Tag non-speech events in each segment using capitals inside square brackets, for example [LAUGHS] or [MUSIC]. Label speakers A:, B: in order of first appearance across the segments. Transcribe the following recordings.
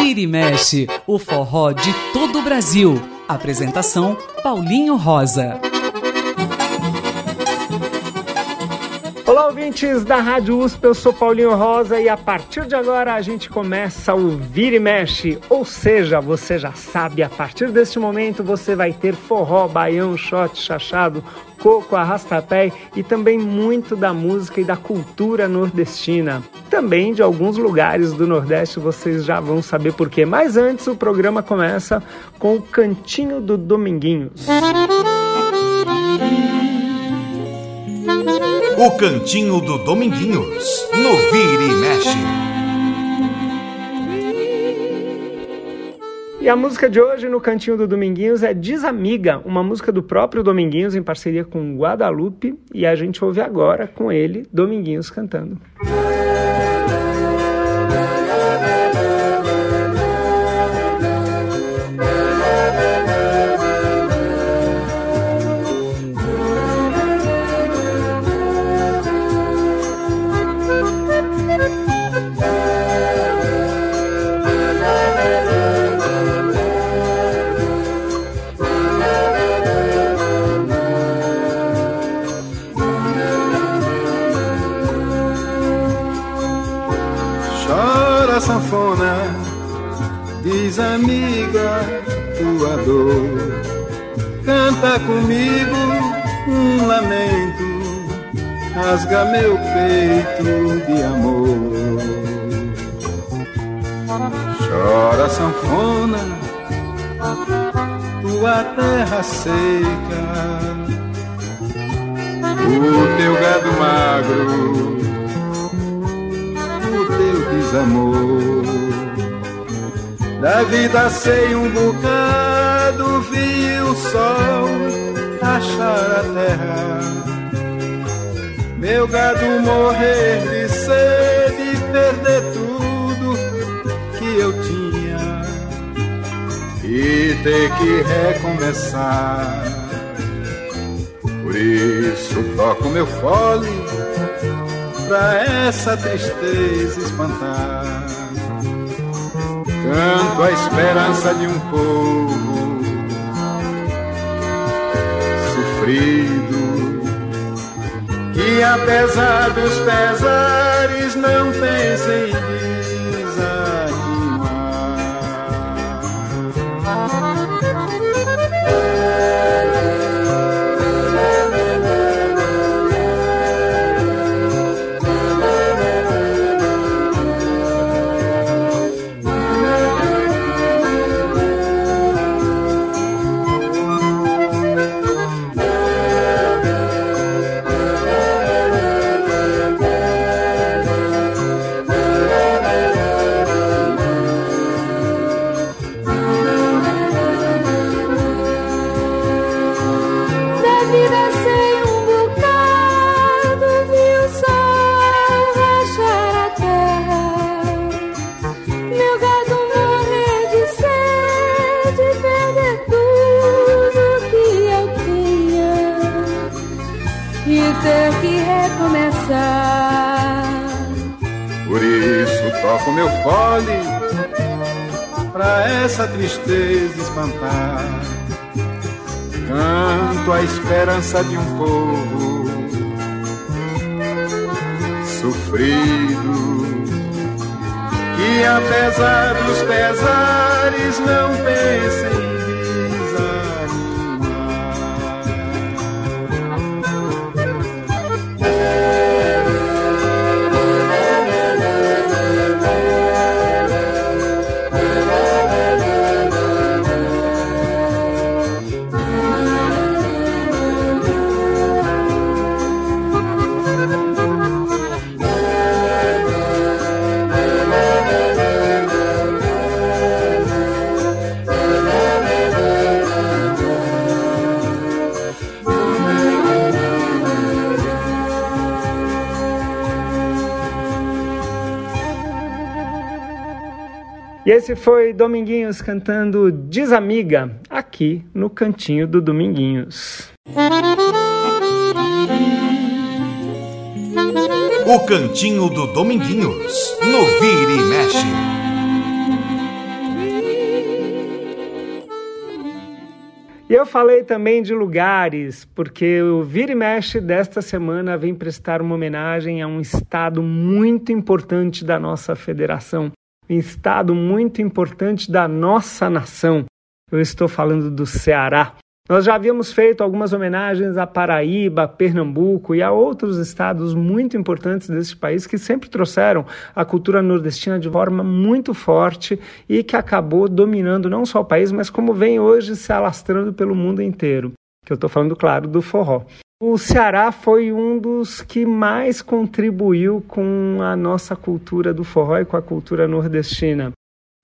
A: Vira e mexe, o forró de todo o Brasil. Apresentação Paulinho Rosa.
B: Olá, ouvintes da Rádio USP, eu sou Paulinho Rosa e a partir de agora a gente começa o Vira e Mexe, ou seja, você já sabe, a partir deste momento você vai ter forró, baião, shot, chachado, coco, arrastapé e também muito da música e da cultura nordestina. Também de alguns lugares do Nordeste vocês já vão saber por quê. Mas antes o programa começa com o Cantinho do Dominguinhos.
C: O Cantinho do Dominguinhos, no Vira e Mexe.
B: E a música de hoje no Cantinho do Dominguinhos é Desamiga, uma música do próprio Dominguinhos em parceria com Guadalupe. E a gente ouve agora com ele, Dominguinhos cantando.
D: amiga Canta comigo um lamento, rasga meu peito de amor. Chora sanfona, tua terra seca, o teu gado magro, o teu desamor. Da vida sei um bocado, vi o sol achar a terra. Meu gado morrer de sede, perder tudo que eu tinha e ter que recomeçar. Por isso toco meu fole pra essa tristeza espantar. Canto a esperança de um povo sofrido que apesar dos pesares não pensa em essa tristeza espantar. Canto a esperança de um povo sofrido que apesar dos pesares não pensa
B: E esse foi Dominguinhos cantando Desamiga, aqui no cantinho do Dominguinhos.
C: O Cantinho do Dominguinhos, no Vira e Mexe.
B: E eu falei também de lugares, porque o Vira e Mexe desta semana vem prestar uma homenagem a um estado muito importante da nossa federação, um estado muito importante da nossa nação. Eu estou falando do Ceará. Nós já havíamos feito algumas homenagens a Paraíba, Pernambuco e a outros estados muito importantes desse país que sempre trouxeram a cultura nordestina de forma muito forte e que acabou dominando não só o país, mas como vem hoje se alastrando pelo mundo inteiro. Que eu estou falando, claro, do forró. O Ceará foi um dos que mais contribuiu com a nossa cultura do forró e com a cultura nordestina.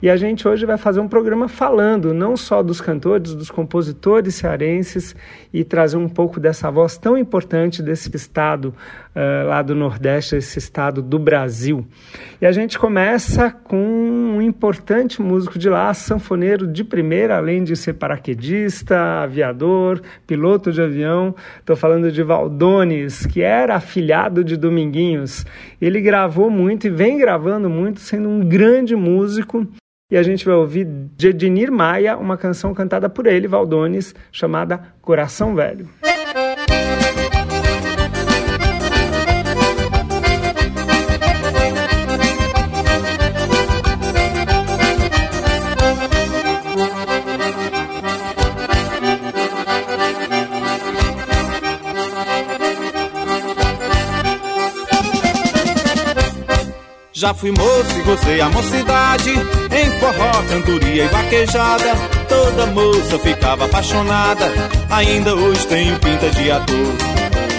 B: E a gente hoje vai fazer um programa falando não só dos cantores, dos compositores cearenses e trazer um pouco dessa voz tão importante desse estado uh, lá do Nordeste, esse estado do Brasil. E a gente começa com um importante músico de lá, sanfoneiro de primeira, além de ser paraquedista, aviador, piloto de avião. Estou falando de Valdones, que era afilhado de Dominguinhos. Ele gravou muito e vem gravando muito, sendo um grande músico e a gente vai ouvir de Ednir Maia uma canção cantada por ele, Valdones, chamada Coração Velho.
E: Já fui moço e gozei a mocidade. Em forró, cantoria e vaquejada Toda moça ficava apaixonada. Ainda hoje tenho pinta de ator.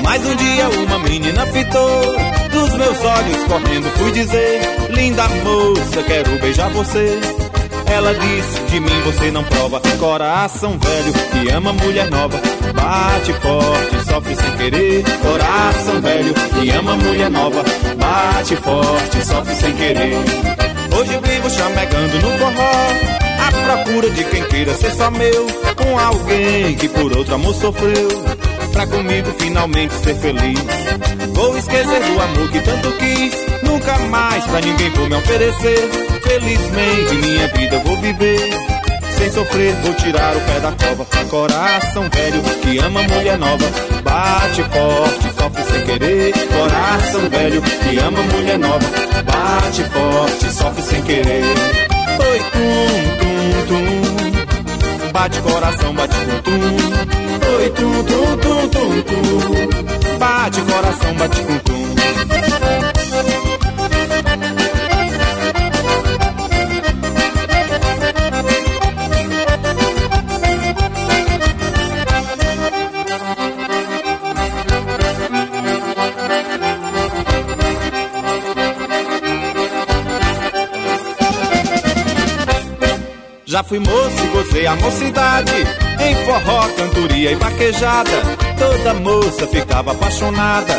E: Mas um dia uma menina fitou Dos meus olhos correndo fui dizer Linda moça, quero beijar você ela disse, de mim você não prova. Coração velho que ama mulher nova. Bate forte, sofre sem querer. Coração velho que ama mulher nova. Bate forte, sofre sem querer. Hoje vivo chamegando no forró. À procura de quem queira ser só meu. Com alguém que por outro amor sofreu. Pra comigo finalmente ser feliz Vou esquecer do amor que tanto quis Nunca mais pra ninguém vou me oferecer Felizmente minha vida vou viver sem sofrer, vou tirar o pé da cova. Coração velho que ama mulher nova, bate forte, sofre sem querer. Coração velho que ama mulher nova, bate forte, sofre sem querer. Oi, tum, tum, tum, bate coração, bate tum, tum. Oi, tum, tum, tum, tum, tum, bate coração, bate tum, tum. Já fui moço e gozei a mocidade Em forró, cantoria e vaquejada Toda moça ficava apaixonada.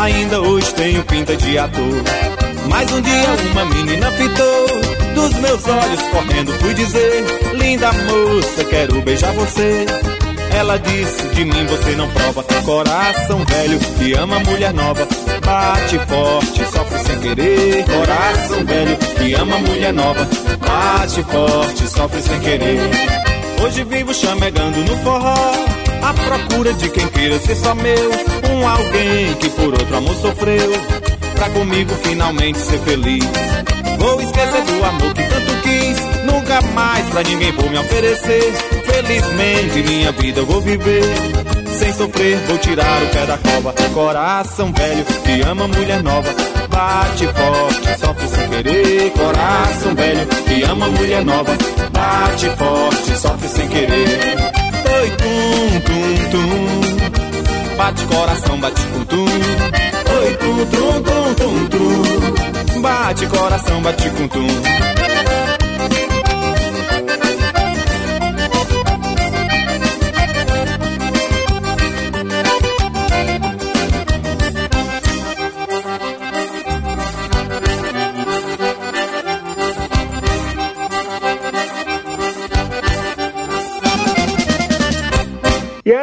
E: Ainda hoje tenho pinta de ator. Mas um dia uma menina fitou Dos meus olhos correndo fui dizer Linda moça, quero beijar você. Ela disse, de mim você não prova Coração velho que ama mulher nova. Bate forte, sofre sem querer Coração velho que ama mulher nova. Bate forte, sofre sem querer. Hoje vivo chamegando no forró À procura de quem queira ser só meu. Um alguém que por outro amor sofreu Pra comigo finalmente ser feliz. Vou esquecer do amor que tanto quis Nunca mais pra ninguém vou me oferecer. Felizmente minha vida eu vou viver. Sem sofrer vou tirar o pé da cova. Coração velho que ama mulher nova. Bate forte, sofre sem querer. Coração velho que ama mulher nova. Bate forte, sofre sem querer Oi, tum, tum, tum. Bate coração, bate tum, tum. Oi, tum, tum, tum, tum, tum. Bate coração, bate tum, tum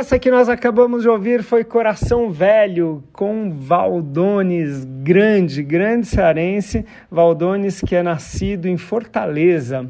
F: essa que nós acabamos de ouvir foi Coração Velho, com Valdones, grande, grande cearense, Valdones que é nascido em Fortaleza.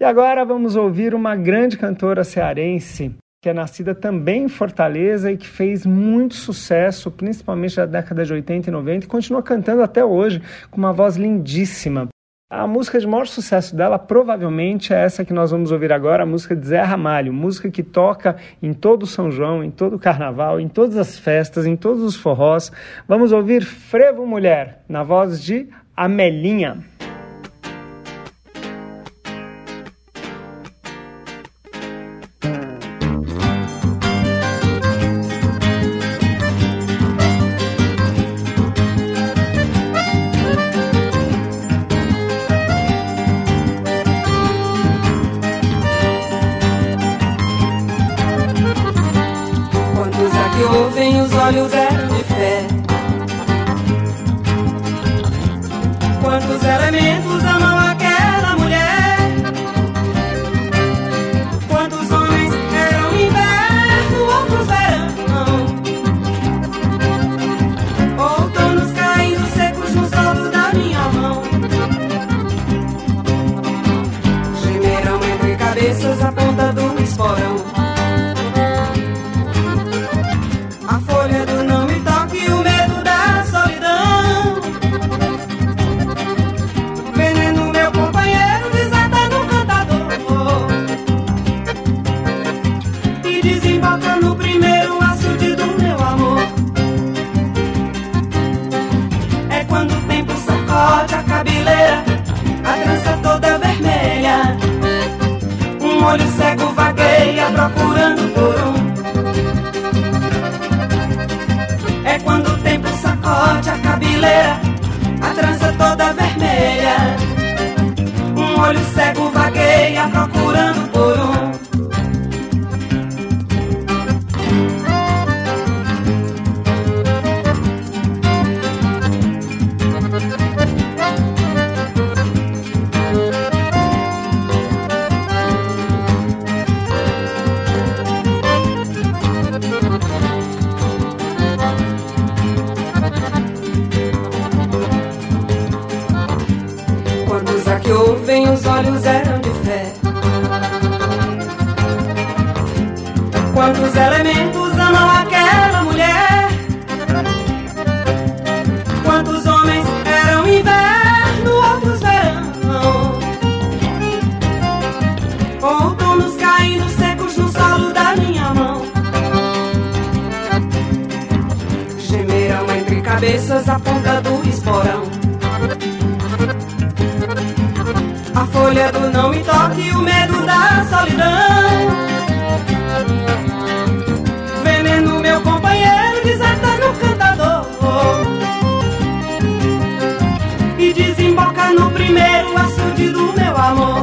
F: E agora vamos ouvir uma grande cantora cearense, que é nascida também em Fortaleza e que fez muito sucesso, principalmente na década de 80 e 90, e continua cantando até hoje com uma voz lindíssima. A música de maior sucesso dela provavelmente é essa que nós vamos ouvir agora, a música de Zé Ramalho, música que toca em todo São João, em todo o carnaval, em todas as festas, em todos os forrós. Vamos ouvir Frevo Mulher, na voz de Amelinha. tem os olhos dela. quantos elementos amam aquela mulher? Quantos homens eram inverno, outros verão? Outonos caindo secos no solo da minha mão. Gemeram entre cabeças a ponta do esporão. A folha do não me toque, o medo da solidão. primeiro açude do meu amor.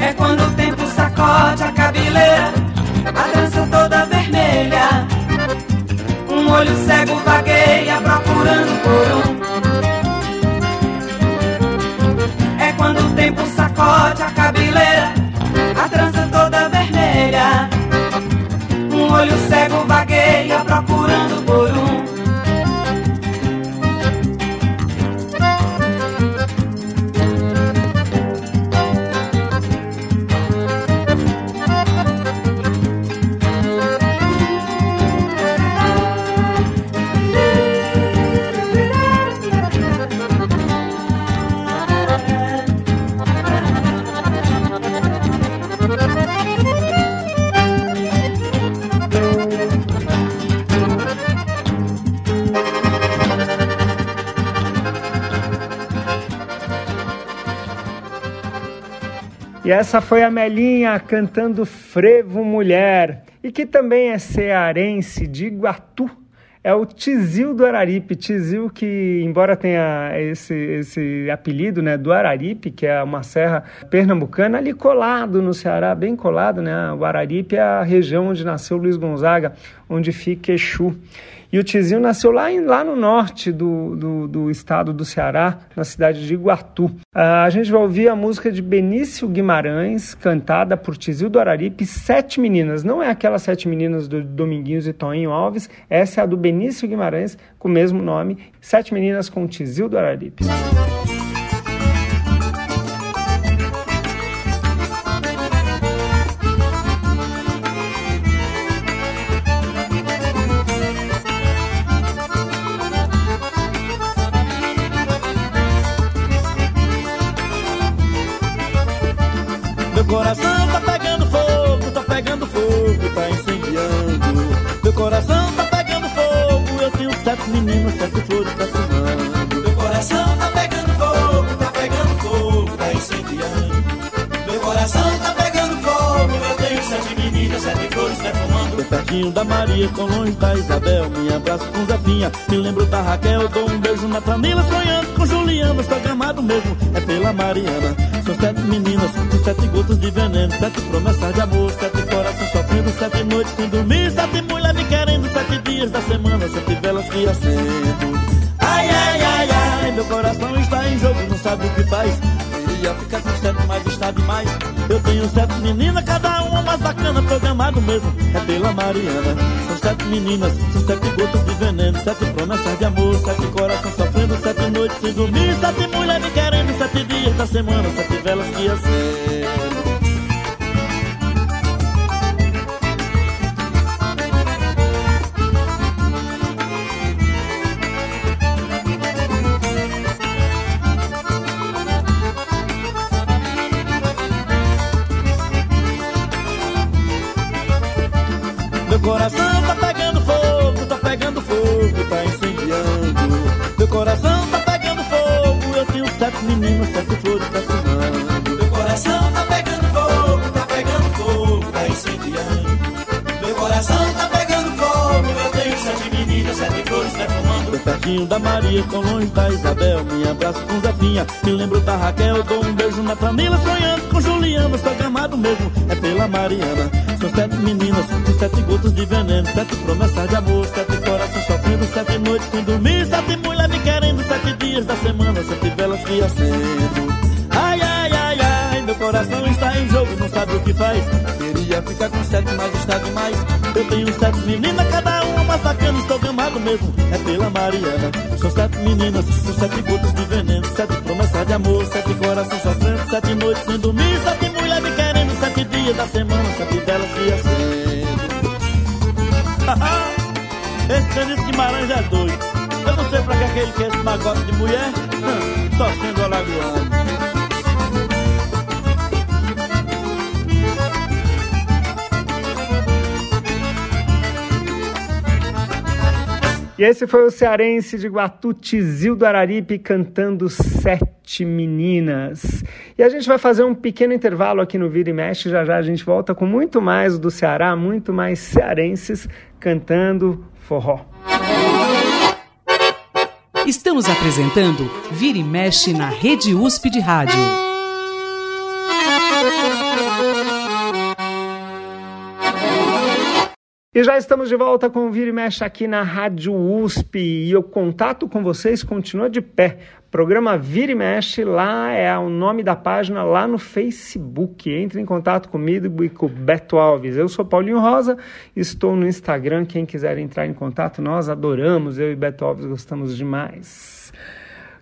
F: É quando o tempo sacode a cabeleira, a trança toda vermelha. Um olho cego vagueia procurando por um. É quando o tempo sacode a cabeleira. Essa foi a Melinha cantando Frevo Mulher, e que também é cearense de Iguatu. É o Tizil do Araripe. Tizil que, embora tenha esse, esse apelido né, do Araripe, que é uma serra pernambucana, ali colado no Ceará, bem colado, né? O Araripe é a região onde nasceu Luiz Gonzaga, onde fica Exu.
B: E o Tizinho nasceu lá, em, lá no norte do, do, do, estado do Ceará, na cidade de Iguatu. Uh, a gente vai ouvir a música de Benício Guimarães, cantada por Tizil do Araripe, Sete Meninas. Não é aquelas Sete Meninas do Dominguinhos e Toninho Alves, essa é a do Benício Guimarães, com o mesmo nome, Sete Meninas com Tizil do Araripe.
G: Sete flores perfumando.
H: Meu coração tá pegando fogo, tá pegando fogo, tá incendiando. Meu coração tá pegando fogo, eu tenho sete meninas, sete flores perfumando.
G: Tô pertinho da Maria, com longe da Isabel, me abraço com Zefinha, me lembro da Raquel, dou um beijo na Tamila, sonhando com Juliana, sou gamado mesmo, é pela Mariana. São sete meninas, de sete gotas de veneno, sete promessas de amor, sete corações sofrendo, sete noites sem dormir, sete mulheres me querendo, sete dias da semana, sete velas que acendo. Ai, ai, ai, ai, meu coração está em jogo, não sabe o que faz. Queria ficar com sete, mas está demais. Eu tenho sete meninas, cada uma mais bacana, programado mesmo, é pela Mariana. São sete meninas, são sete gotas de veneno, sete promessas de amor, sete corações sofrendo, sete noites sem dormir, sete mulheres me querendo, da semana, sete velas que acendo. Sete meninos, sete flores perfumando.
H: Meu coração tá pegando fogo, tá pegando fogo, tá incendiando. Meu coração tá pegando fogo, eu tenho sete meninas, sete flores perfumando. Tô
G: pertinho da Maria, com longe da Isabel, me abraço com Zefinha, me lembro da Raquel, dou um beijo na Camila, sonhando com Juliana, sou gamado mesmo, é pela Mariana. São sete meninas, sete gotas de veneno, sete promessas de amor, sete corações sofrendo, sete noites sem dormir, sete querendo, sete dias da semana, sete velas que acendo. Ai, ai, ai, ai, meu coração está em jogo, não sabe o que faz. Queria ficar com sete, mas está demais. Eu tenho sete meninas, cada uma mais bacana, estou gamado mesmo, é pela Mariana. São sete meninas, são sete gotas de veneno, sete promessas de amor, sete corações sofrendo, sete noites sem dormir, sete mulheres me querendo, sete dias da semana, sete velas que acendo. [LAUGHS] esse Benício Guimarães é doido. Sei pra que, é que quer esse magote de mulher, só sendo alagoano.
B: E esse foi o cearense de Guatu, Tizil do Araripe, cantando Sete Meninas. E a gente vai fazer um pequeno intervalo aqui no Vira e Mexe. Já já a gente volta com muito mais do Ceará, muito mais cearenses cantando forró.
A: Estamos apresentando Vira e Mexe na Rede USP de Rádio.
B: E já estamos de volta com o Vira e Mexe aqui na Rádio USP e o contato com vocês continua de pé. Programa Vira e Mexe, lá é o nome da página lá no Facebook. Entre em contato comigo e com o Beto Alves. Eu sou Paulinho Rosa, estou no Instagram. Quem quiser entrar em contato, nós adoramos. Eu e Beto Alves gostamos demais.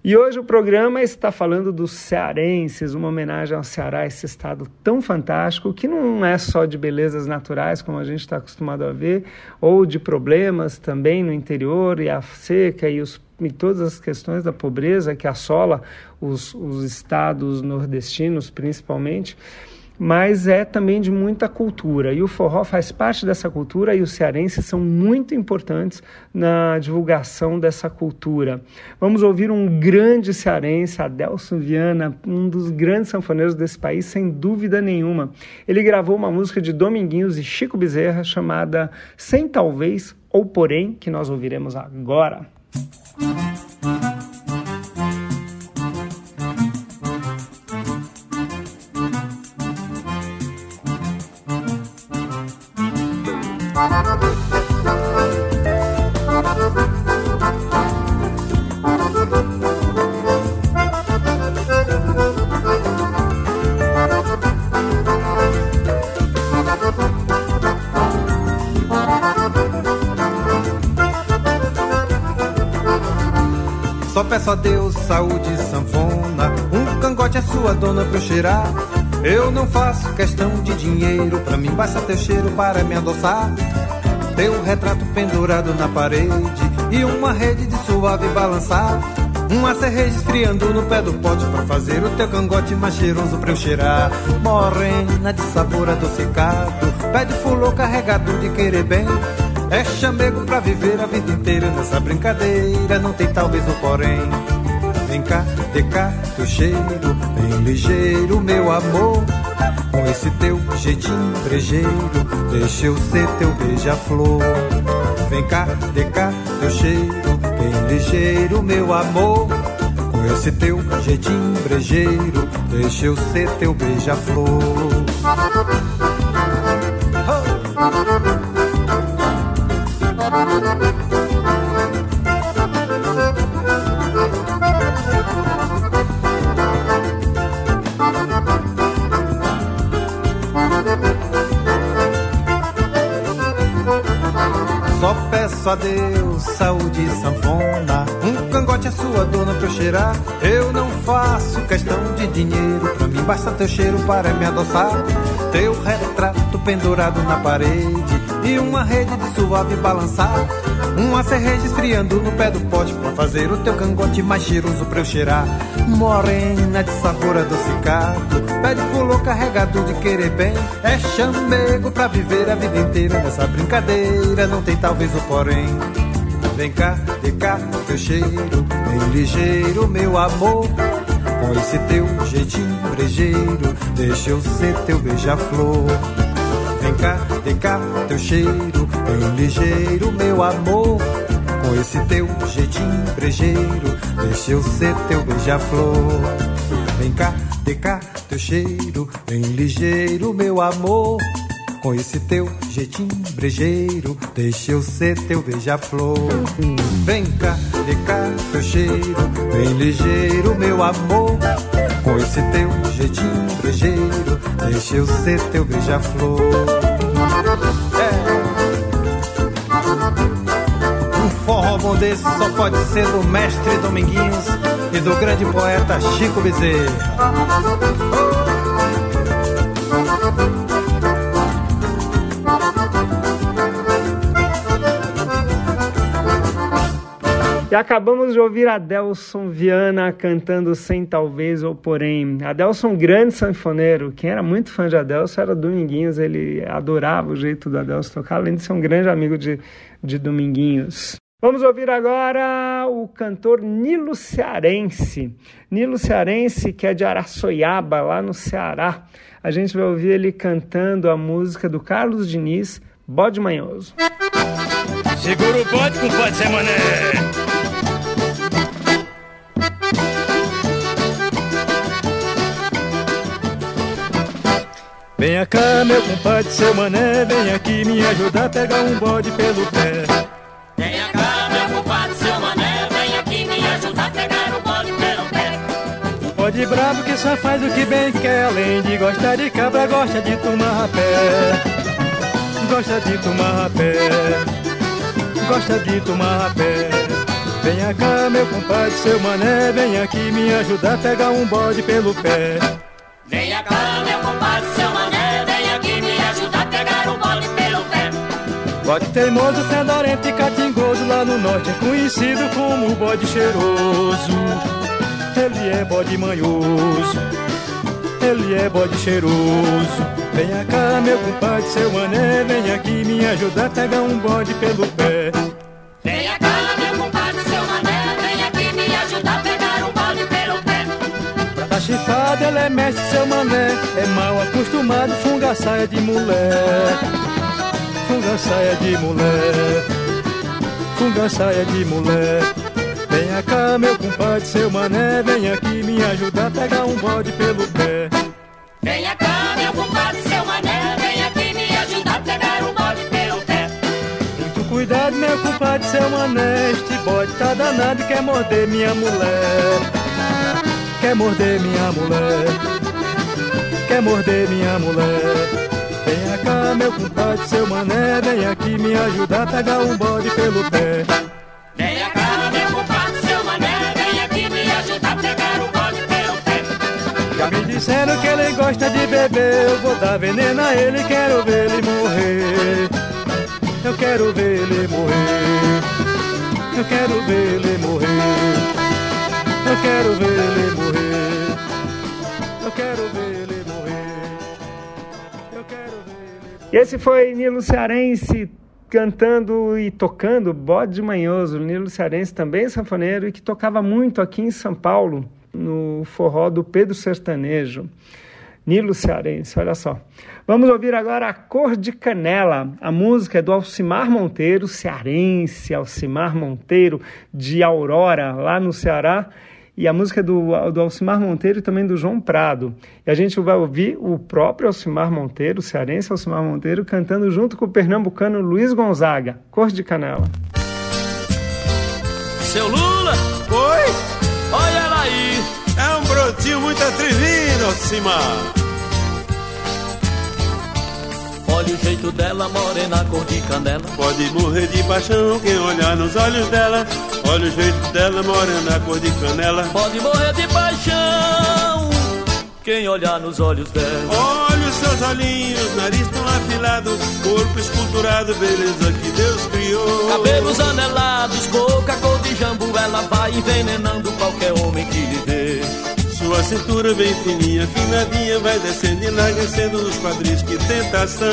B: E hoje o programa está falando dos cearenses, uma homenagem ao Ceará, esse estado tão fantástico, que não é só de belezas naturais, como a gente está acostumado a ver, ou de problemas também no interior, e a seca e, os, e todas as questões da pobreza que assola os, os estados nordestinos, principalmente mas é também de muita cultura. E o forró faz parte dessa cultura e os cearenses são muito importantes na divulgação dessa cultura. Vamos ouvir um grande cearense, Adelson Viana, um dos grandes sanfoneiros desse país, sem dúvida nenhuma. Ele gravou uma música de Dominguinhos e Chico Bezerra chamada Sem Talvez ou Porém, que nós ouviremos agora.
I: Só peço a Deus saúde sanfona, um cangote é sua dona pra eu cheirar. Eu não faço questão de dinheiro, pra mim basta teu cheiro para me adoçar. Teu retrato pendurado na parede e uma rede de suave balançar. Uma cerveja esfriando no pé do pote pra fazer o teu cangote mais cheiroso pra eu cheirar. Morena de sabor adocicado, pé de fulô carregado de querer bem. É chamego pra viver a vida inteira nessa brincadeira, não tem talvez o porém. Vem cá, de cá, teu cheiro, bem ligeiro, meu amor. Esse teu jeitinho brejeiro, deixa eu ser teu beija-flor. Vem cá, de cá, teu cheiro, bem ligeiro, meu amor. Com esse teu jeitinho brejeiro, deixa eu ser teu beija-flor. Peço a Deus saúde sanfona. Um cangote é sua dona pra eu cheirar. Eu não faço questão de dinheiro. Pra mim basta teu cheiro para me adoçar. Teu retrato pendurado na parede. E uma rede de suave balançar. Uma cerveja esfriando no pé do pote pra fazer o teu cangote mais cheiroso pra eu cheirar. Morena de sabor adocicado, pé de fulô carregado de querer bem. É chamego pra viver a vida inteira nessa brincadeira, não tem talvez o porém. Vem cá, de cá, teu cheiro, bem ligeiro, meu amor. Com esse teu jeitinho brejeiro, deixa eu ser teu beija-flor. Vem cá, de cá, teu cheiro, bem ligeiro, meu amor. Com esse teu jeitinho brejeiro, deixa eu ser teu beija-flor. Vem cá, de cá, teu cheiro, bem ligeiro, meu amor. Com esse teu jeitinho brejeiro, deixa eu ser teu beija-flor. Vem cá, de cá, teu cheiro, bem ligeiro, meu amor. Com esse teu jeitinho brejeiro, deixa eu ser teu beija-flor. Um bom desse só pode ser do mestre Dominguinhos e do grande poeta Chico Bezerra.
B: E acabamos de ouvir Adelson Viana cantando Sem Talvez ou Porém. Adelson, grande sanfoneiro. Quem era muito fã de Adelson era Dominguinhos. Ele adorava o jeito do Adelson tocar, além de ser um grande amigo de, de Dominguinhos. Vamos ouvir agora o cantor Nilo Cearense. Nilo Cearense, que é de Araçoiaba, lá no Ceará. A gente vai ouvir ele cantando a música do Carlos Diniz, Bode Manhoso.
J: Segura o bode, compadre Zé Mané. Venha cá, meu compadre, seu mané, vem aqui me ajudar a pegar um bode pelo pé.
K: Bode
J: bravo que só faz o que bem quer, além de gostar de cabra, gosta de tomar rapé. Gosta de tomar rapé. Gosta de tomar rapé. Venha cá, meu compadre, seu mané, vem aqui me ajudar a pegar um bode pelo pé.
K: Venha cá, meu compadre, seu mané, vem aqui me ajudar a pegar um bode pelo pé.
J: Bode teimoso, fedorento e catingoso lá no norte é conhecido como bode cheiroso. Ele é bode manhoso, ele é bode cheiroso. Venha cá, meu compadre, seu mané, vem aqui me ajudar a pegar um bode pelo pé.
K: Venha cá, meu compadre, seu mané, vem aqui me ajudar a pegar um bode pelo pé.
J: Pra tá chifrado, ele é mestre, seu mané, é mal acostumado, funga saia de mulher. Funga saia de mulher, funga saia de mulher. Venha cá, meu compadre, seu mané, vem aqui me ajudar a pegar um bode pelo pé.
K: Venha cá, meu compadre, seu mané, vem aqui me ajudar a pegar um bode pelo pé.
J: Muito cuidado, meu compadre, seu mané, este bode tá danado, quer morder minha mulher. Quer morder minha mulher, quer morder minha mulher. Venha cá, meu compadre, seu mané, vem aqui me ajudar a pegar um bode pelo pé. Dar veneno a ele, quero ver ele morrer. Eu quero ver ele morrer. Eu quero ver ele morrer. Eu quero ver ele morrer. Eu quero ver ele morrer. Eu quero ver ele morrer.
B: Esse foi Nilo Cearense cantando e tocando Bode Manhoso. Nilo Cearense também sanfoneiro e que tocava muito aqui em São Paulo, no forró do Pedro Sertanejo. Nilo Cearense, olha só. Vamos ouvir agora a Cor de Canela. A música é do Alcimar Monteiro, cearense, Alcimar Monteiro, de Aurora, lá no Ceará. E a música é do, do Alcimar Monteiro e também do João Prado. E a gente vai ouvir o próprio Alcimar Monteiro, cearense Alcimar Monteiro, cantando junto com o pernambucano Luiz Gonzaga, Cor de Canela.
G: Seu Lula!
L: Atrevido, Alcimar.
G: Olha o jeito dela, morena, cor de canela.
L: Pode morrer de paixão quem olhar nos olhos dela. Olha o jeito dela, morena, cor de canela.
G: Pode morrer de paixão quem olhar nos olhos dela.
L: Olha os seus olhinhos, nariz tão afilado, corpo esculturado, beleza que Deus criou.
G: Cabelos anelados, boca cor de jambu, ela vai envenenando qualquer homem que lhe.
L: Sua cintura bem fininha, finadinha, vai descendo e enlarguecendo nos quadris, que tentação.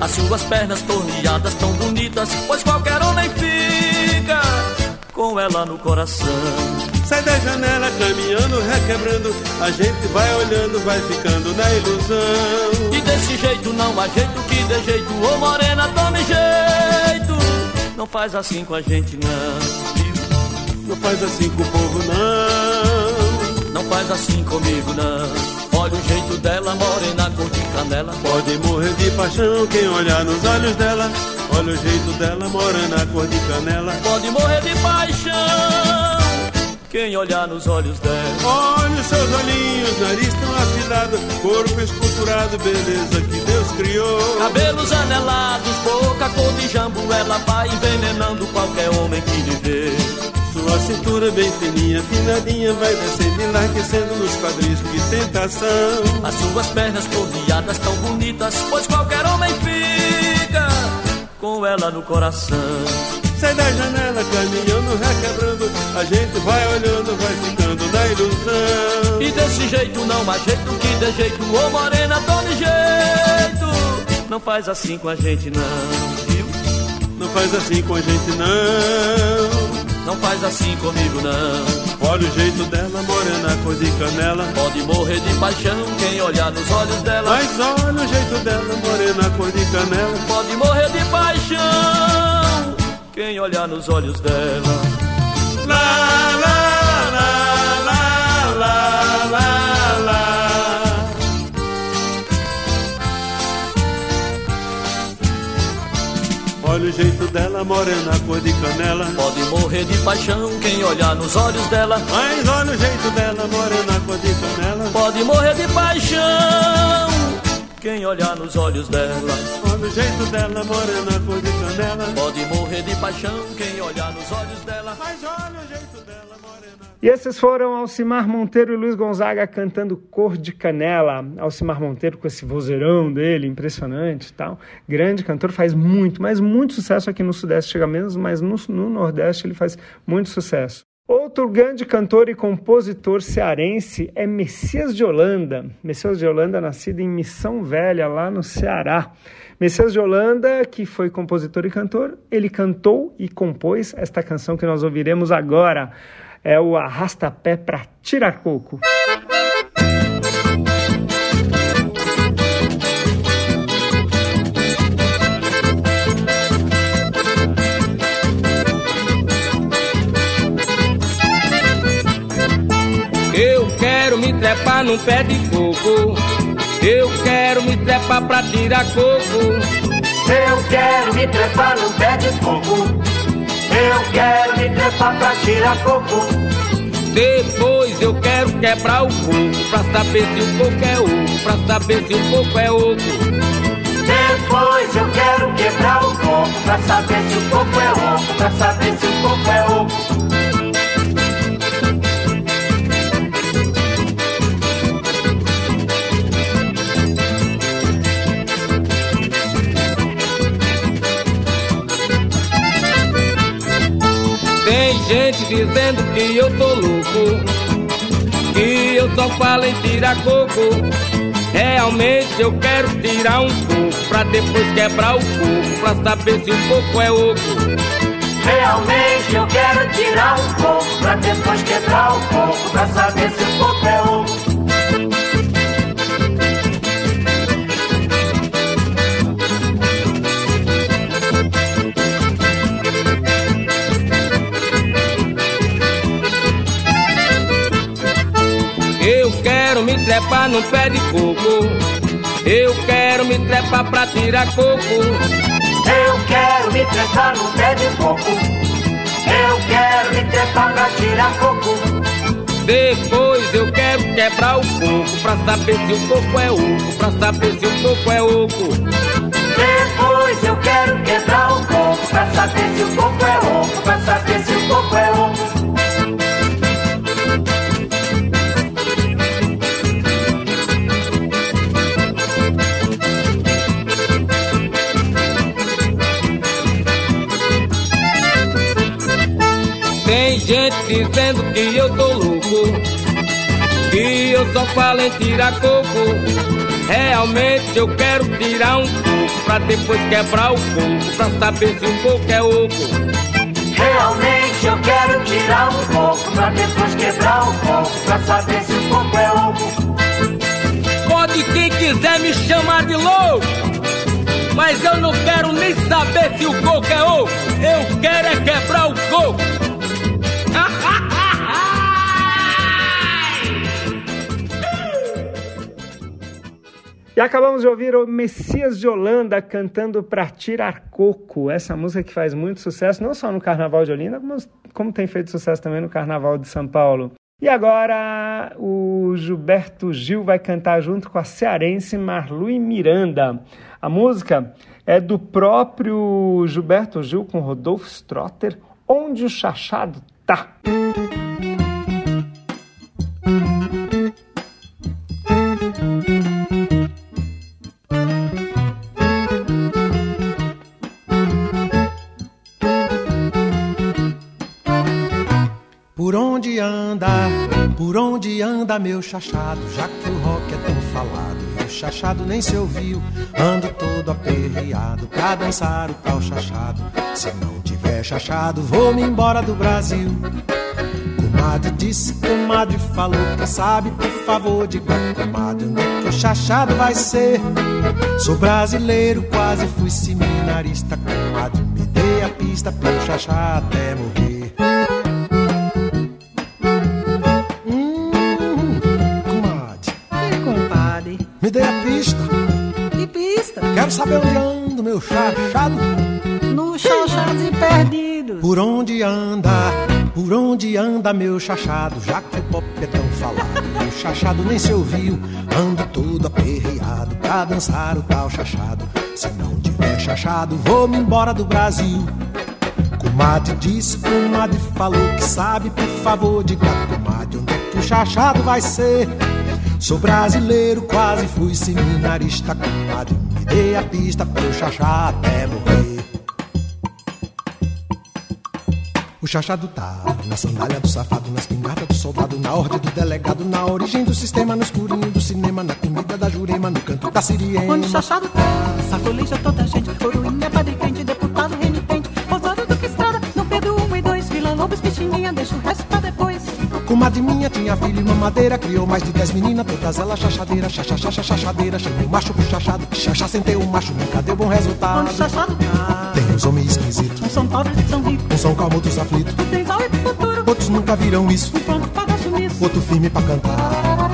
G: As suas pernas torneadas tão bonitas, pois qualquer homem fica com ela no coração.
L: Sai da janela caminhando, requebrando, a gente vai olhando, vai ficando na ilusão.
G: E desse jeito não há jeito que dê jeito, ô morena, tome jeito. Não faz assim com a gente não,
L: Não faz assim com o povo não.
G: Faz assim comigo não. Olha o jeito dela, morena, cor de canela.
L: Pode morrer de paixão quem olhar nos olhos dela. Olha o jeito dela, morena, cor de canela.
G: Pode morrer de paixão quem olhar nos olhos dela.
L: Olha os seus olhinhos, nariz tão afilado, corpo esculturado, beleza que Deus criou.
G: Cabelos anelados, boca cor de jambu, ela vai envenenando qualquer homem que lhe vê.
L: Sua cintura bem fininha, finadinha, vai descendo e enlarguecendo nos quadris, que tentação.
G: As suas pernas torneadas tão bonitas, pois qualquer homem fica com ela no coração.
L: Sai da janela, caminhando, requebrando, a gente vai olhando, vai ficando na ilusão.
G: E desse jeito não há jeito que dê jeito, ô morena, tome jeito. Não faz assim com a gente não, viu?
L: Não faz assim com a gente não.
G: Não faz assim comigo não.
L: Olha o jeito dela, morena, cor de canela.
G: Pode morrer de paixão quem olhar nos olhos dela.
L: Mas olha o jeito dela, morena, cor de canela.
G: Pode morrer de paixão quem olhar nos olhos dela.
L: Lá, lá, Olha o jeito dela, morena, cor de canela.
G: Pode morrer de paixão quem olhar nos olhos dela.
L: Mas olha o jeito dela, morena, cor de canela.
G: Pode morrer de paixão quem olhar nos olhos dela.
L: Olha o jeito dela, morena, cor de canela.
G: Pode morrer de paixão quem olhar nos olhos dela.
L: Mas olha
B: E esses foram Alcimar Monteiro e Luiz Gonzaga cantando Cor de Canela. Alcimar Monteiro com esse vozeirão dele, impressionante tal. Grande cantor, faz muito, mas muito sucesso aqui no Sudeste, chega menos, mas no, no Nordeste ele faz muito sucesso. Outro grande cantor e compositor cearense é Messias de Holanda. Messias de Holanda, nascido em Missão Velha, lá no Ceará. Messias de Holanda, que foi compositor e cantor, ele cantou e compôs esta canção que nós ouviremos agora. É o Arrasta-Pé para Tirar Coco.
M: Eu quero me trepar num pé de coco. Eu quero me trepar pra tirar coco.
H: Eu quero me trepar num pé de coco. Eu quero me trepar pra tirar coco.
M: Depois eu quero quebrar o coco pra saber se o coco é oco, pra saber se o coco é outro.
H: Depois eu quero quebrar o coco pra saber se o coco é oco, pra saber se o coco é oco.
M: Dizendo que eu tô louco, que eu só falo em tirar coco. Realmente eu quero tirar um coco pra depois quebrar o coco, pra saber se o coco é oco.
H: Realmente eu quero tirar um coco pra depois quebrar o coco, pra saber se o coco
M: trepar num pé de coco. Eu quero me trepar pra tirar coco.
H: Eu quero me trepar no pé de coco. Eu quero me trepar pra tirar coco.
M: Depois eu quero quebrar o coco pra saber se o coco é oco, pra saber se o coco é oco.
H: Depois eu quero quebrar o coco pra saber se o coco é oco, pra saber se o coco é oco.
M: Dizendo que eu tô louco, que eu só falo em tirar coco. Realmente eu quero tirar um coco pra depois quebrar o coco, pra saber se o coco é oco.
H: Realmente eu quero tirar um coco pra depois quebrar o coco, pra saber se o coco é oco.
M: Pode quem quiser me chamar de louco, mas eu não quero nem saber se o coco é oco. Eu quero é quebrar o coco.
B: E acabamos de ouvir o Messias de Holanda cantando Pra Tirar Coco, essa música que faz muito sucesso, não só no Carnaval de Olinda, como, como tem feito sucesso também no Carnaval de São Paulo. E agora o Gilberto Gil vai cantar junto com a cearense Marlui Miranda. A música é do próprio Gilberto Gil com Rodolfo Strotter, Onde o Chachado Tá.
N: Meu chachado, já que o rock é tão falado e o chachado nem se ouviu, ando todo aperreado pra dançar o tal chachado. Se não tiver chachado, vou-me embora do Brasil. Comadre disse, comadre falou, quem sabe, por favor, diga, comadre, onde é que o chachado vai ser? Sou brasileiro, quase fui seminarista, comadre, me dê a pista pra eu chachar até morrer. Meu chachado.
O: No chachados e perdidos.
N: Por onde anda, por onde anda meu chachado, já que o pop é tão falado. [LAUGHS] O chachado nem se ouviu, ando todo aperreado pra dançar o tal chachado. Se não tiver chachado, vou-me embora do Brasil. Comadre disse, comadre falou que sabe, por favor, diga, comadre, onde é que o chachado vai ser? Sou brasileiro, quase fui seminarista, dê a pista pra eu chachar até morrer. O chachado tá na sandália do safado, nas pingadas do soldado, na ordem do delegado, na origem do sistema, no escurinho do cinema, na comida da jurema, no canto da siriema.
O: Onde o chachado tá, sacolija toda gente, coroinha, padre
N: Comadre minha tinha filho e mamadeira, criou mais de dez meninas, todas elas chachadeira, chacha, chacha, chachadeira. Chamei o macho pro chachado, chacha sem ter o macho, nunca deu bom resultado.
O: Onde chachado tá,
N: Tem uns homens esquisitos,
O: uns são pobres, outros são ricos,
N: uns são calmos, outros aflitos,
O: tem val e pro futuro,
N: outros nunca viram isso,
O: um pronto pra dar sumiço.
N: outro firme pra cantar.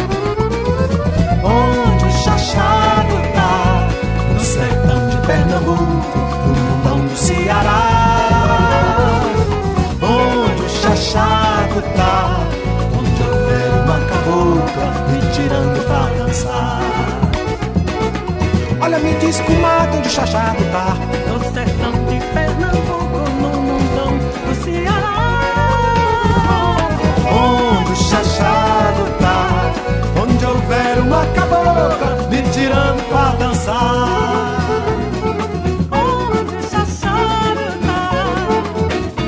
N: Onde o chachado tá, no sertão de Pernambuco, dançar. Olha, me diz, comadre, onde o chachado tá.
O: No sertão de Pernambuco, no mundão do Ceará.
N: Onde o chachado tá, onde houver uma cabocla me tirando pra dançar.
O: Onde o chachado tá,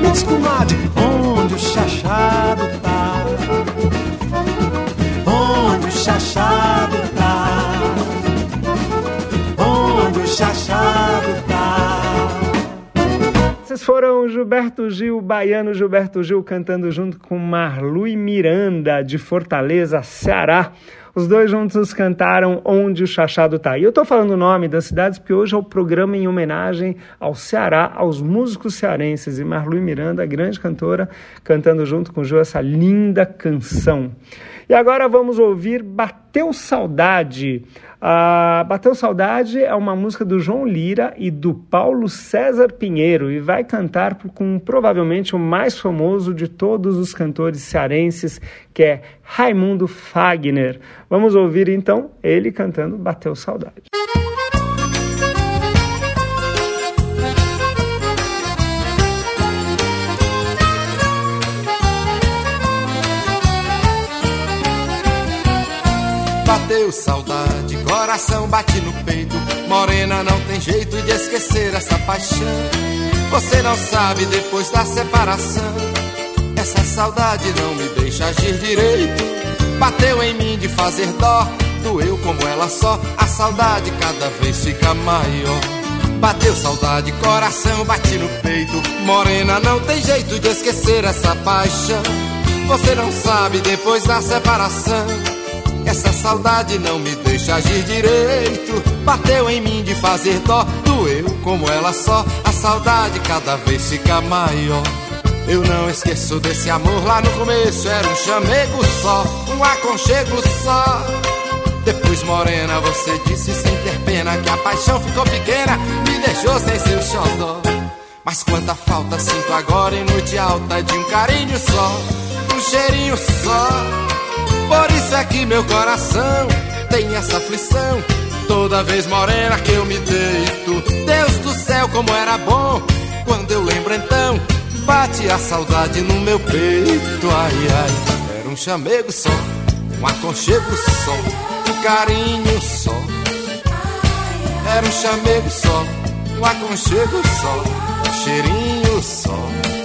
N: Me diz, comadre, onde o
P: chachado tá?
B: Foram Gilberto Gil, baiano Gilberto Gil, cantando junto com Marlui Miranda, de Fortaleza, Ceará. Os dois juntos cantaram Onde o Chachado Tá. E eu estou falando o nome das cidades porque hoje é o programa em homenagem ao Ceará, aos músicos cearenses. E Marlui Miranda, grande cantora, cantando junto com Gil essa linda canção. E agora vamos ouvir Bateu Saudade. Ah, Bateu Saudade é uma música do João Lira e do Paulo César Pinheiro e vai cantar com provavelmente o mais famoso de todos os cantores cearenses, que é Raimundo Fagner. Vamos ouvir então ele cantando Bateu Saudade.
Q: Saudade, coração bate no peito. Morena, não tem jeito de esquecer essa paixão. Você não sabe depois da separação. Essa saudade não me deixa agir direito. Bateu em mim de fazer dó, doeu como ela só. A saudade cada vez fica maior. Bateu saudade, coração bate no peito. Morena, não tem jeito de esquecer essa paixão. Você não sabe depois da separação. Essa saudade não me deixa agir direito. Bateu em mim de fazer dó, doeu como ela só. A saudade cada vez fica maior. Eu não esqueço desse amor lá no começo. Era um chamego só, um aconchego só. Depois, morena, você disse sem ter pena que a paixão ficou pequena, me deixou sem seu xodó. Mas quanta falta sinto agora em noite alta de um carinho só, um cheirinho só. Por isso é que meu coração tem essa aflição. Toda vez morena que eu me deito, Deus do céu, como era bom. Quando eu lembro então, bate a saudade no meu peito. Ai, ai, era um chamego só, um aconchego só, um carinho só. Era um chamego só, um aconchego só, um cheirinho só.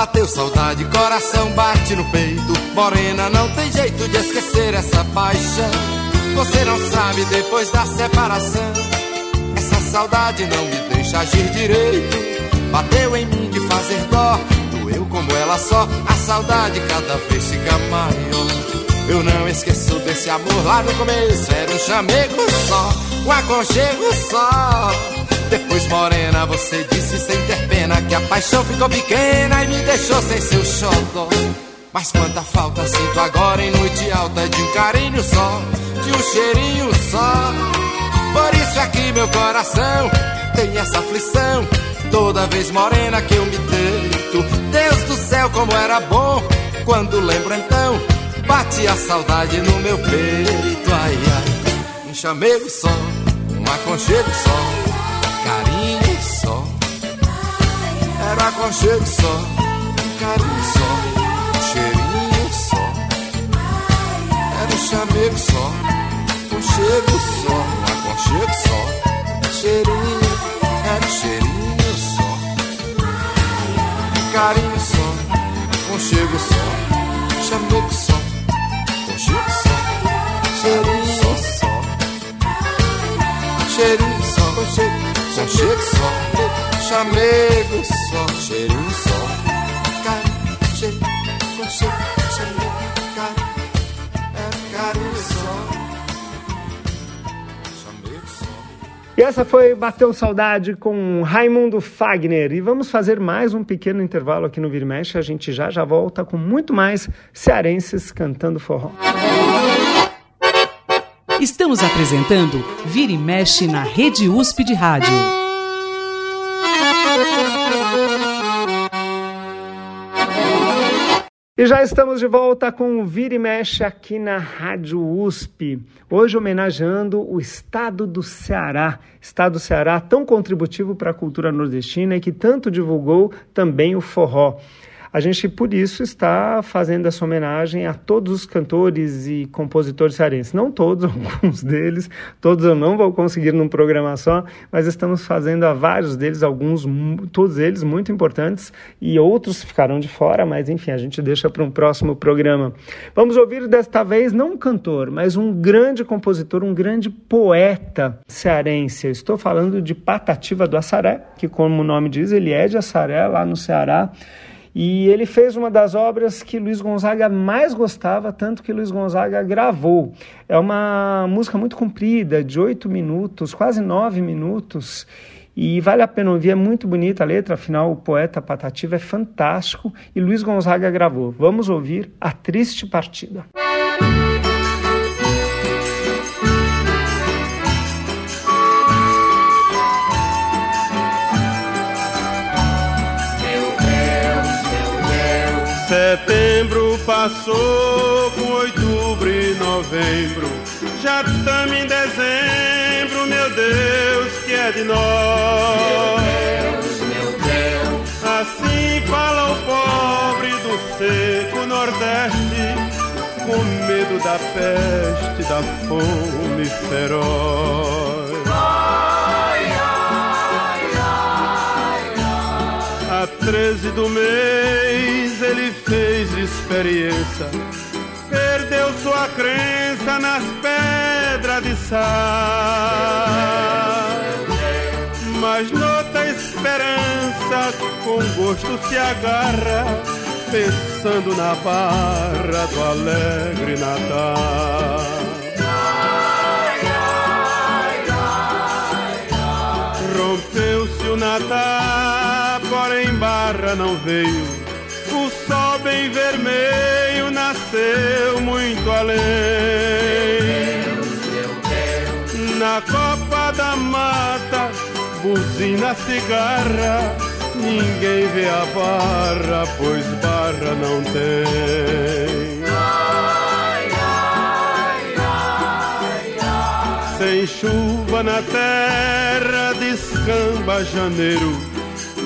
Q: Bateu saudade, coração bate no peito. Morena, não tem jeito de esquecer essa paixão. Você não sabe depois da separação. Essa saudade não me deixa agir direito. Bateu em mim de fazer dó, doeu como ela só. A saudade cada vez fica maior. Eu não esqueço desse amor lá no começo. Era um chamego só, um aconchego só. Depois, morena, você disse sem ter pena que a paixão ficou pequena e me deixou sem seu xodó. Mas quanta falta sinto agora em noite alta de um carinho só, de um cheirinho só. Por isso é que meu coração tem essa aflição. Toda vez morena que eu me deito, Deus do céu, como era bom. Quando lembro então, bate a saudade no meu peito. Ai, ai, um chamego só, um aconchego só carinho só. Era aconchego só, carinho só, cheirinho só. Era um chamego só, um chego só, aconchego só, cheirinho, era um cheirinho só. Carinho só, um chego só, chamego só, um chego só, cheirinho só. Cheirinho só, um chego só chego só, chamego só, cheirinho só, carinho, cheiro, chego, chamego, carinho, é carinho só, chamego só.
B: E essa foi Bateu Saudade com Raimundo Fagner. E vamos fazer mais um pequeno intervalo aqui no Vira Mexe. A gente já já volta com muito mais cearenses cantando forró.
A: Estamos apresentando Vira e Mexe na Rede USP de Rádio.
B: E já estamos de volta com o Vira e Mexe aqui na Rádio USP. Hoje homenageando o estado do Ceará. Estado do Ceará tão contributivo para a cultura nordestina e que tanto divulgou também o forró. A gente, por isso, está fazendo essa homenagem a todos os cantores e compositores cearenses. Não todos, [LAUGHS] alguns deles, todos eu não vou conseguir num programa só, mas estamos fazendo a vários deles, alguns, todos eles muito importantes e outros ficaram de fora, mas enfim, a gente deixa para um próximo programa. Vamos ouvir desta vez não um cantor, mas um grande compositor, um grande poeta cearense. Eu estou falando de Patativa do Assaré, que, como o nome diz, ele é de Assaré, lá no Ceará. E ele fez uma das obras que Luiz Gonzaga mais gostava, tanto que Luiz Gonzaga gravou. É uma música muito comprida, de oito minutos, quase nove minutos. E vale a pena ouvir, é muito bonita a letra, afinal o poeta Patativa é fantástico e Luiz Gonzaga gravou. Vamos ouvir A Triste Partida.
L: Passou com outubro e novembro. Já estamos em dezembro, meu Deus, que é de nós. Meu Deus, meu Deus. Assim fala o pobre do seco Nordeste, com medo da peste, da fome feroz. A 13 do mês ele fez experiência, perdeu sua crença nas pedras de sal. Mas nota esperança, com gosto se agarra, pensando na barra do alegre Natal. Rompeu-se o Natal, porém barra não veio. O sol bem vermelho nasceu muito além. Na copa da mata, buzina cigarra. Ninguém vê a barra, pois barra não tem. Sem chuva na terra, descamba janeiro.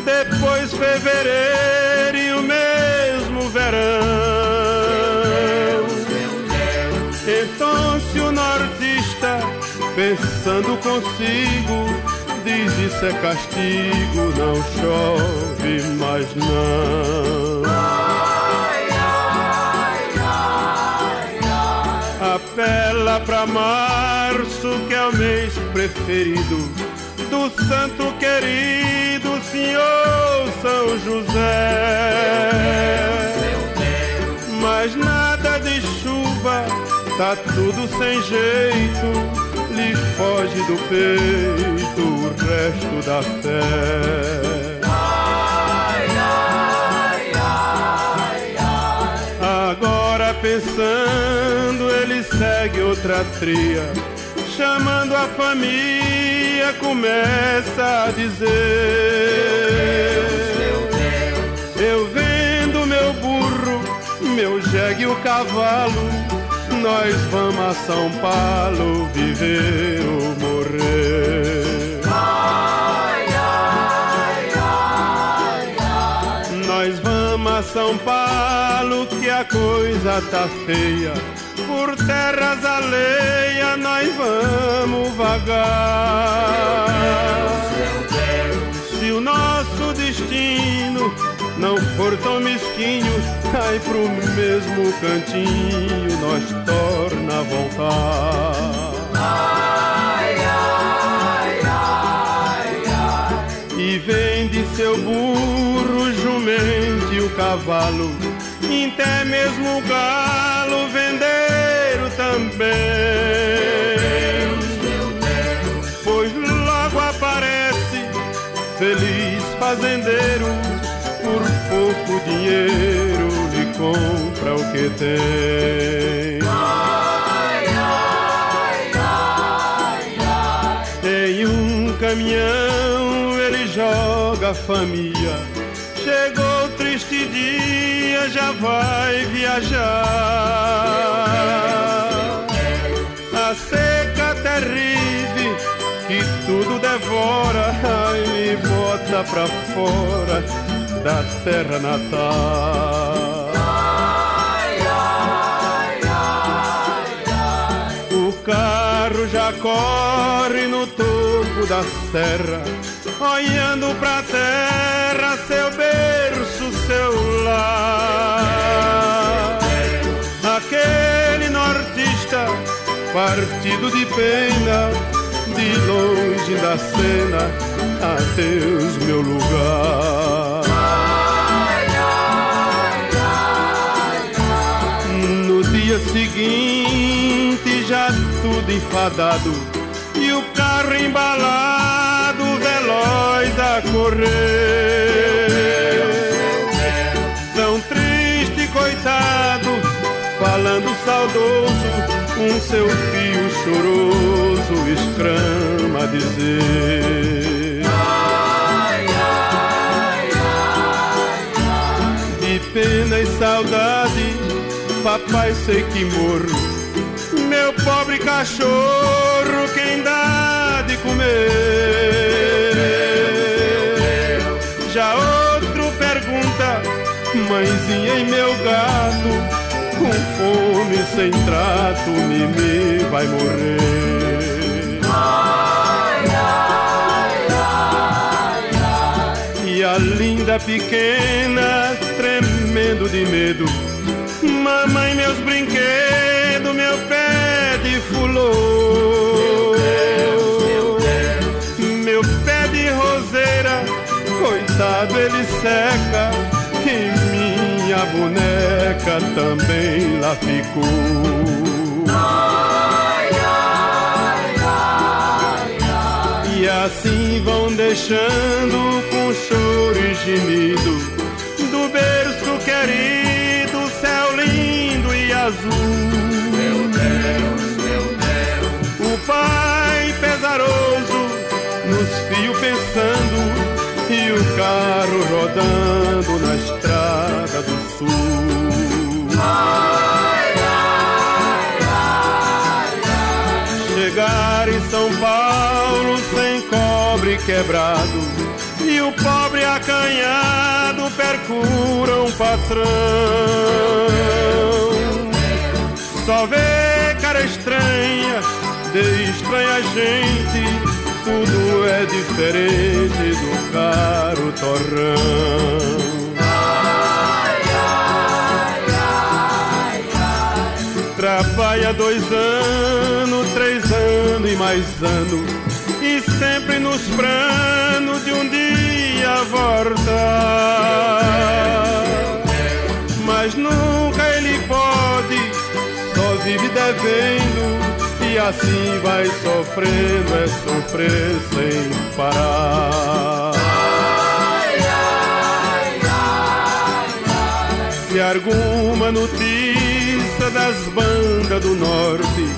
L: Depois fevereiro verão. Então se o nortista, pensando consigo, diz isso é castigo, não chove mais não. Apela pra março, que é o mês preferido do santo querido senhor São José. Mas nada de chuva, tá tudo sem jeito, lhe foge do peito o resto da fé. Agora pensando, ele segue outra tria, chamando a família, começa a dizer: Eu vendo meu burro, meu jegue e o cavalo, nós vamos a São Paulo viver ou morrer. Nós vamos a São Paulo que a coisa tá feia. Por terras alheias nós vamos vagar. Se o nosso destino não for tão mesquinho, cai pro mesmo cantinho, nós torna a voltar. E vende seu burro, jumento e o cavalo, até mesmo o galo venderam também. Pois logo aparece feliz fazendeiro, por pouco dinheiro lhe compra o que tem. Em um caminhão ele joga a família. Chegou o triste dia, já vai viajar. A seca terrível que tudo devora, ai me bota pra fora. da terra natal. O carro já corre no topo da serra, olhando pra terra, seu berço, seu lar. Aquele partido de pena, de longe da cena, adeus meu lugar. No dia seguinte, já tudo enfadado, e o carro embalado, veloz a correr. Tão triste, coitado, falando saudoso um seu fio choroso escrama dizer. Ai, ai, ai, De pena e saudade, papai sei que morro. Meu pobre cachorro, quem dá de comer? Já outro pergunta, mãezinha e meu gato com fome, sem trato, Mimi vai morrer. Ai, ai, ai. E a linda pequena, tremendo de medo, mamãe, meus brinquedos, meu pé de fulô. Coitado, ele seca. E minha boneca também lá ficou. Ai, ai, ai, ai, e assim vão deixando com choro e gemido do berço querido, céu lindo e azul. Meu Deus, meu Deus. O pai pesaroso nos fios pensando e o carro rodando na estrada do sul. Chegar em São Paulo sem cobre quebrado e o pobre acanhado percura um patrão. Só vê cara estranha, de estranha gente tudo é diferente do caro torrão. Ai. Trabalha dois anos, três anos e mais anos, e sempre nos planos de um dia voltar. Mas nunca ele pode, só vive devendo e assim vai sofrendo, é sofrer sem parar. Se alguma notícia das bandas do norte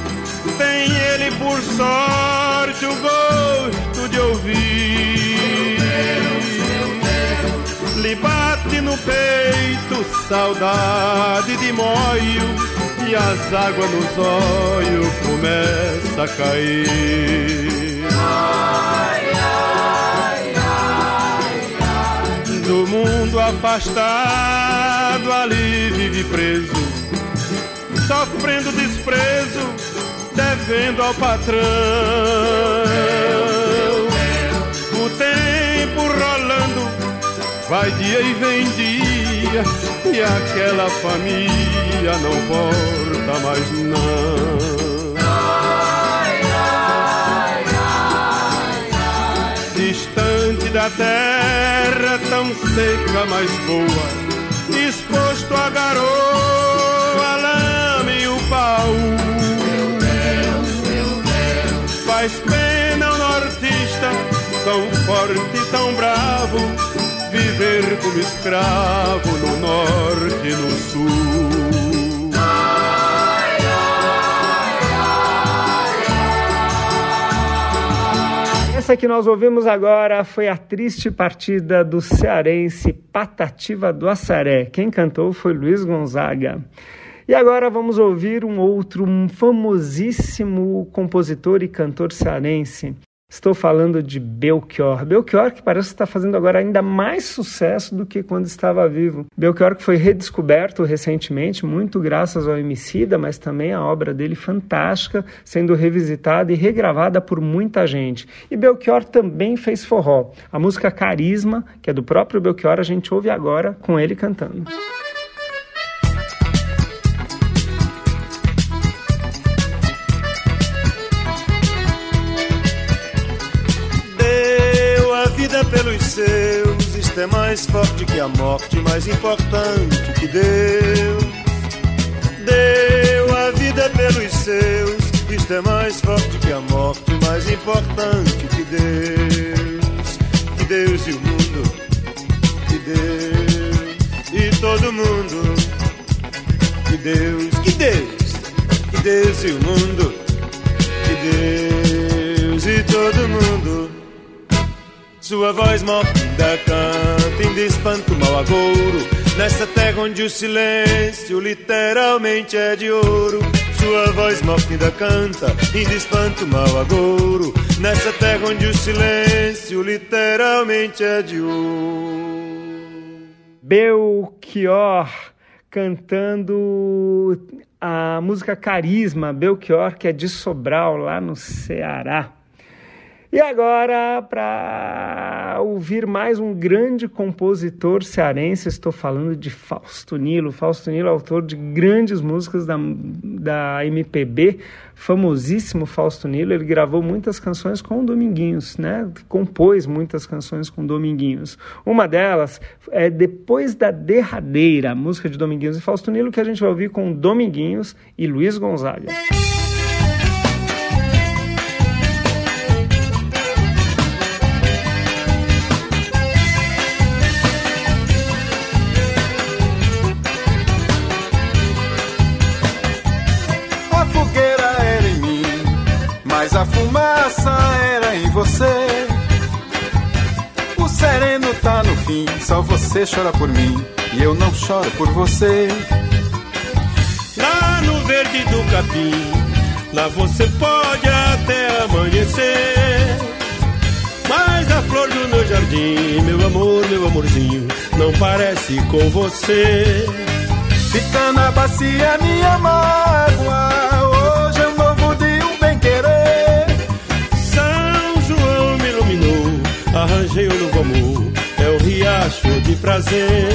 L: tem ele por sorte o gosto de ouvir. Lhe bate no peito saudade de moio e as águas nos olhos começam a cair. Ai, ai, ai, ai. Do mundo afastado, ali vive preso, sofrendo desprezo, devendo ao patrão. O tempo rolando, vai dia e vem dia, e aquela família não volta mais não. Distante da terra tão seca, mas boa, exposto a garoa, pau. Meu Deus, meu Deus. Faz pena o nortista, tão forte e tão bravo, viver como escravo no norte e no sul.
B: Essa que nós ouvimos agora foi a triste partida do cearense Patativa do Assaré. Quem cantou foi Luiz Gonzaga. E agora vamos ouvir um outro famosíssimo compositor e cantor cearense, Estou falando de Belchior. Belchior que parece estar fazendo agora ainda mais sucesso do que quando estava vivo. Belchior que foi redescoberto recentemente, muito graças ao Emicida, mas também a obra dele fantástica, sendo revisitada e regravada por muita gente. E Belchior também fez forró. A música Carisma, que é do próprio Belchior, a gente ouve agora com ele cantando.
R: Seus. Isto é mais forte que a morte, mais importante que Deus. Deu a vida pelos seus. Isto é mais forte que a morte, mais importante que Deus. Que Deus e o mundo. Que Deus e todo mundo. Que Deus, que Deus, que Deus e o mundo. Que Deus e todo mundo. Sua voz morta canta, ainda espanta o mau agouro. Nessa terra onde o silêncio literalmente é de ouro. Sua voz morta canta, ainda espanta o mau agouro. Nessa terra onde o silêncio literalmente é de ouro.
B: Belchior cantando a música Carisma, Belchior, que é de Sobral, lá no Ceará. E agora, para ouvir mais um grande compositor cearense, estou falando de Fausto Nilo. Fausto Nilo, autor de grandes músicas da, da MPB, famosíssimo Fausto Nilo. Ele gravou muitas canções com Dominguinhos, né? Compôs muitas canções com Dominguinhos. Uma delas é Depois da Derradeira, música de Dominguinhos e Fausto Nilo, que a gente vai ouvir com Dominguinhos e Luiz Gonzaga.
D: O sereno tá no fim, só você chora por mim e eu não choro por você.
R: Lá no verde do capim, lá você pode até amanhecer. Mas a flor do meu jardim, meu amor, meu amorzinho, não parece com você.
D: Fica na bacia minha mágoa
R: arranjei um novo amor, é o riacho de prazer.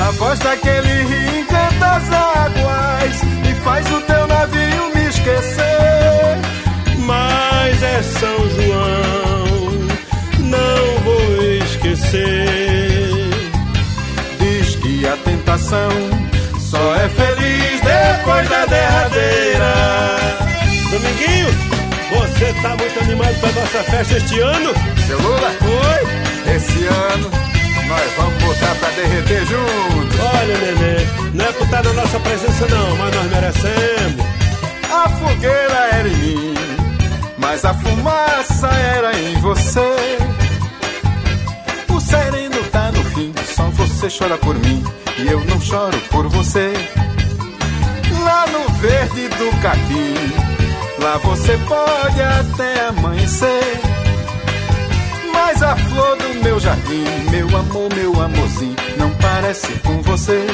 D: A voz daquele rio encanta as águas e faz o teu navio me esquecer.
R: Mas é São João, não vou esquecer.
D: Diz que a tentação só é feliz depois da derradeira.
R: Dominguinho! Você tá muito animado pra nossa festa este ano?
D: Seu Lula?
R: Oi?
D: Esse ano nós vamos botar pra derreter junto.
R: Olha, nenê, não é por estar na nossa presença não, mas nós merecemos.
D: A fogueira era em mim, mas a fumaça era em você. O sereno tá no fim, só você chora por mim e eu não choro por você. Lá no verde do capim Lá você pode até amanhecer. Mas a flor do meu jardim, meu amor, meu amorzinho, não parece com você.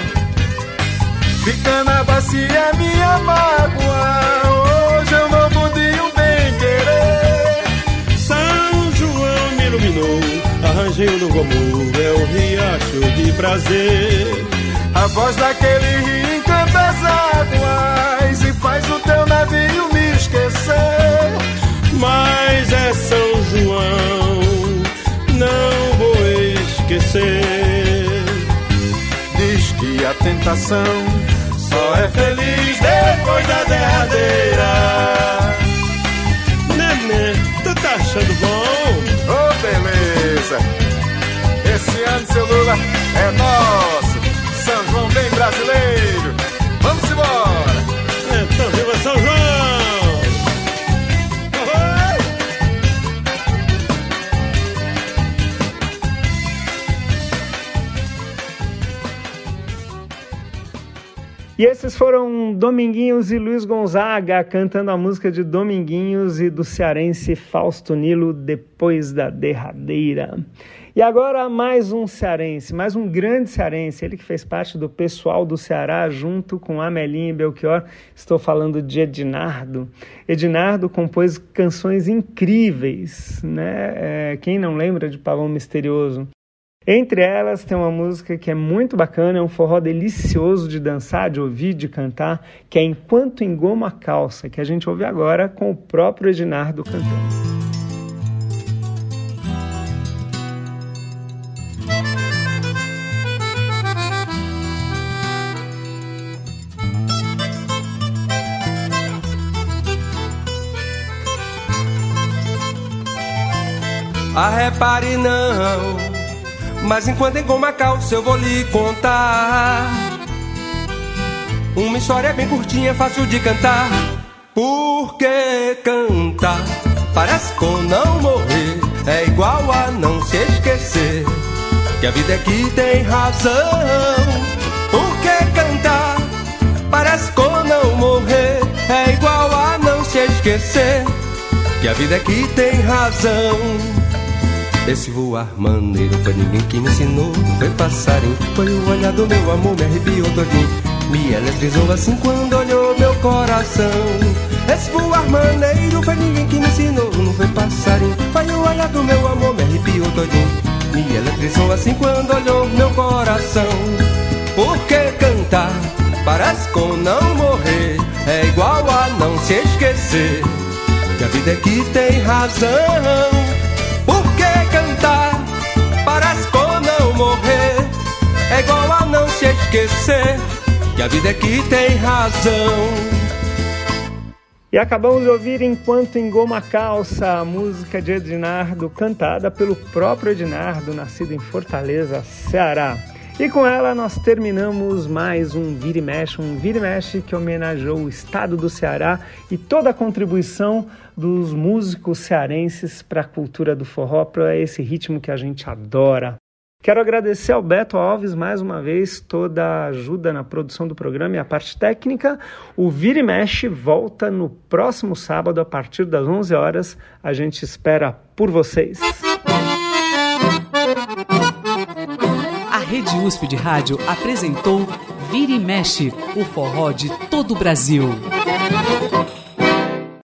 D: Fica na bacia minha mágoa. Hoje eu não de um bem querer.
R: São João me iluminou, arranjei novo amor, é o riacho de prazer.
D: A voz daquele rio encanta as águas faz o teu navio esquecer.
R: Mas é São João, não vou esquecer.
D: Diz que a tentação só é feliz depois da derradeira.
R: Nenê, tu tá achando bom?
D: Oh, beleza! Esse ano, seu Lula, é nosso! São João bem brasileiro!
B: E esses foram Dominguinhos e Luiz Gonzaga cantando a música de Dominguinhos e do cearense Fausto Nilo depois da derradeira. E agora mais um cearense, mais um grande cearense, ele que fez parte do pessoal do Ceará junto com Amelinha e Belchior. Estou falando de Ednardo. Ednardo compôs canções incríveis, né? É, quem não lembra de Pavão Misterioso? Entre elas tem uma música que é muito bacana, é um forró delicioso de dançar, de ouvir, de cantar, que é Enquanto Engoma a Calça, que a gente ouve agora com o próprio Ednardo cantando.
I: Ah, repare não mas enquanto engoma calça eu vou lhe contar. Uma história bem curtinha, fácil de cantar. Porque cantar? Parece com não morrer. É igual a não se esquecer Que a vida é que tem razão. Porque cantar? Parece com não morrer. É igual a não se esquecer Que a vida é que tem razão esse voar maneiro foi ninguém que me ensinou, foi passarinho. Foi o olhar do meu amor, me arrepiou todinho. Me eletrizou assim quando olhou meu coração. Esse voar maneiro foi ninguém que me ensinou, não foi passarinho. Foi o olhar do meu amor, me arrepiou todinho. Me eletrizou assim quando olhou meu coração. Porque cantar parece com não morrer, é igual a não se esquecer. Que a vida é que tem razão É igual a não se esquecer que a vida é que tem razão.
B: E acabamos de ouvir Enquanto Engoma Calça, a música de Ednardo, cantada pelo próprio Ednardo, nascido em Fortaleza, Ceará. E com ela nós terminamos mais um Vira e Mexe, um Vira e Mexe que homenageou o estado do Ceará e toda a contribuição dos músicos cearenses para a cultura do forró, para esse ritmo que a gente adora. Quero agradecer ao Beto Alves mais uma vez toda a ajuda na produção do programa e a parte técnica. O Vira e Mexe volta no próximo sábado a partir das 11 horas. A gente espera por vocês.
A: A Rede USP de Rádio apresentou Vira e Mexe, o forró de todo o Brasil.